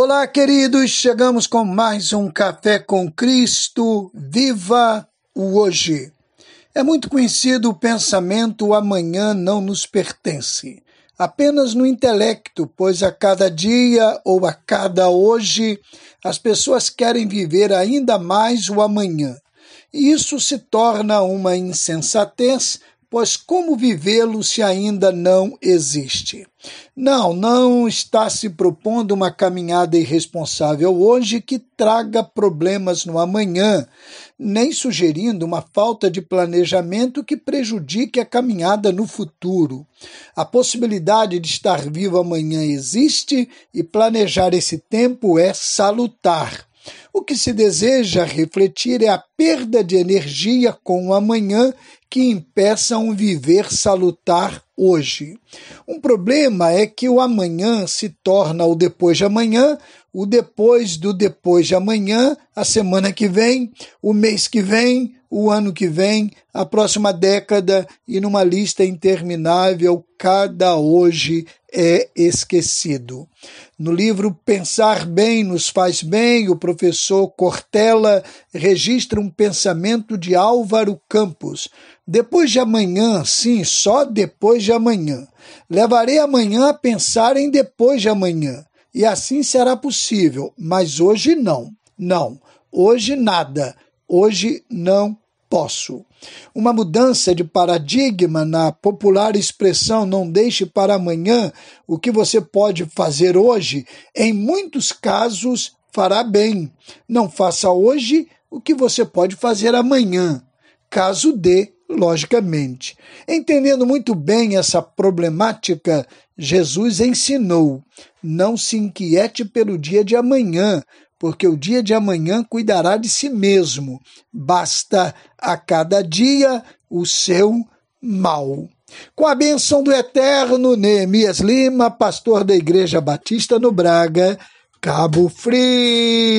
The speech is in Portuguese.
Olá, queridos, chegamos com mais um Café com Cristo. Viva o hoje! É muito conhecido o pensamento o amanhã não nos pertence. Apenas no intelecto, pois a cada dia ou a cada hoje as pessoas querem viver ainda mais o amanhã. E isso se torna uma insensatez, pois como vivê-lo se ainda não existe? Não, não está se propondo uma caminhada irresponsável hoje que traga problemas no amanhã, nem sugerindo uma falta de planejamento que prejudique a caminhada no futuro. A possibilidade de estar vivo amanhã existe e planejar esse tempo é salutar. O que se deseja refletir é a perda de energia com o amanhã que impeça um viver salutar hoje. Um problema é que o amanhã se torna o depois de amanhã, o depois do depois de amanhã, a semana que vem, o mês que vem, o ano que vem, a próxima década e numa lista interminável, cada hoje é esquecido. No livro Pensar Bem nos Faz Bem, o professor Cortella registra um pensamento de Álvaro Campos. Depois de amanhã, sim, só depois de amanhã. Levarei amanhã a pensar em depois de amanhã. E assim será possível, mas hoje não. Não, hoje nada. Hoje não posso. Uma mudança de paradigma na popular expressão não deixe para amanhã o que você pode fazer hoje, em muitos casos fará bem. Não faça hoje o que você pode fazer amanhã, caso dê, logicamente. Entendendo muito bem essa problemática, Jesus ensinou: não se inquiete pelo dia de amanhã, porque o dia de amanhã cuidará de si mesmo. Basta a cada dia o seu mal. Com a benção do eterno Neemias Lima, pastor da Igreja Batista no Braga, Cabo Frio.